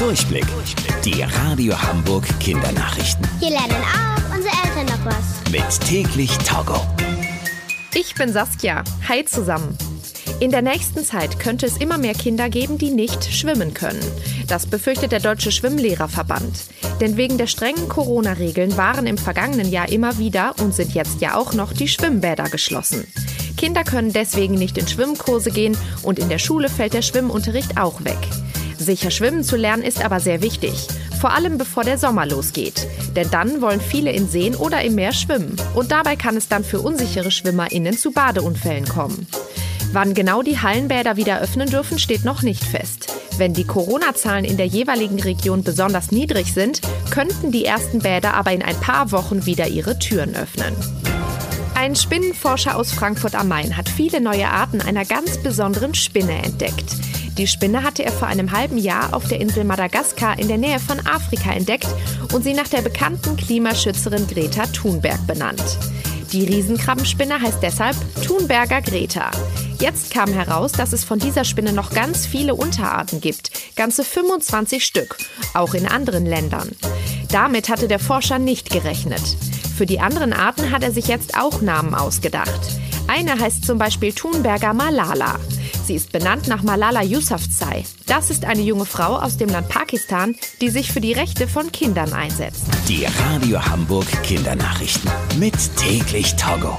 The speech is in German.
Durchblick. Die Radio Hamburg Kindernachrichten. Hier lernen auch unsere Eltern noch was. Mit täglich Togo. Ich bin Saskia. Hi zusammen. In der nächsten Zeit könnte es immer mehr Kinder geben, die nicht schwimmen können. Das befürchtet der Deutsche Schwimmlehrerverband. Denn wegen der strengen Corona-Regeln waren im vergangenen Jahr immer wieder und sind jetzt ja auch noch die Schwimmbäder geschlossen. Kinder können deswegen nicht in Schwimmkurse gehen und in der Schule fällt der Schwimmunterricht auch weg. Sicher schwimmen zu lernen ist aber sehr wichtig, vor allem bevor der Sommer losgeht. Denn dann wollen viele in Seen oder im Meer schwimmen und dabei kann es dann für unsichere SchwimmerInnen zu Badeunfällen kommen. Wann genau die Hallenbäder wieder öffnen dürfen, steht noch nicht fest. Wenn die Corona-Zahlen in der jeweiligen Region besonders niedrig sind, könnten die ersten Bäder aber in ein paar Wochen wieder ihre Türen öffnen. Ein Spinnenforscher aus Frankfurt am Main hat viele neue Arten einer ganz besonderen Spinne entdeckt. Die Spinne hatte er vor einem halben Jahr auf der Insel Madagaskar in der Nähe von Afrika entdeckt und sie nach der bekannten Klimaschützerin Greta Thunberg benannt. Die Riesenkrabbenspinne heißt deshalb Thunberger Greta. Jetzt kam heraus, dass es von dieser Spinne noch ganz viele Unterarten gibt, ganze 25 Stück, auch in anderen Ländern. Damit hatte der Forscher nicht gerechnet. Für die anderen Arten hat er sich jetzt auch Namen ausgedacht. Eine heißt zum Beispiel Thunberger Malala. Sie ist benannt nach Malala Yousafzai. Das ist eine junge Frau aus dem Land Pakistan, die sich für die Rechte von Kindern einsetzt. Die Radio Hamburg Kindernachrichten. Mit täglich Togo.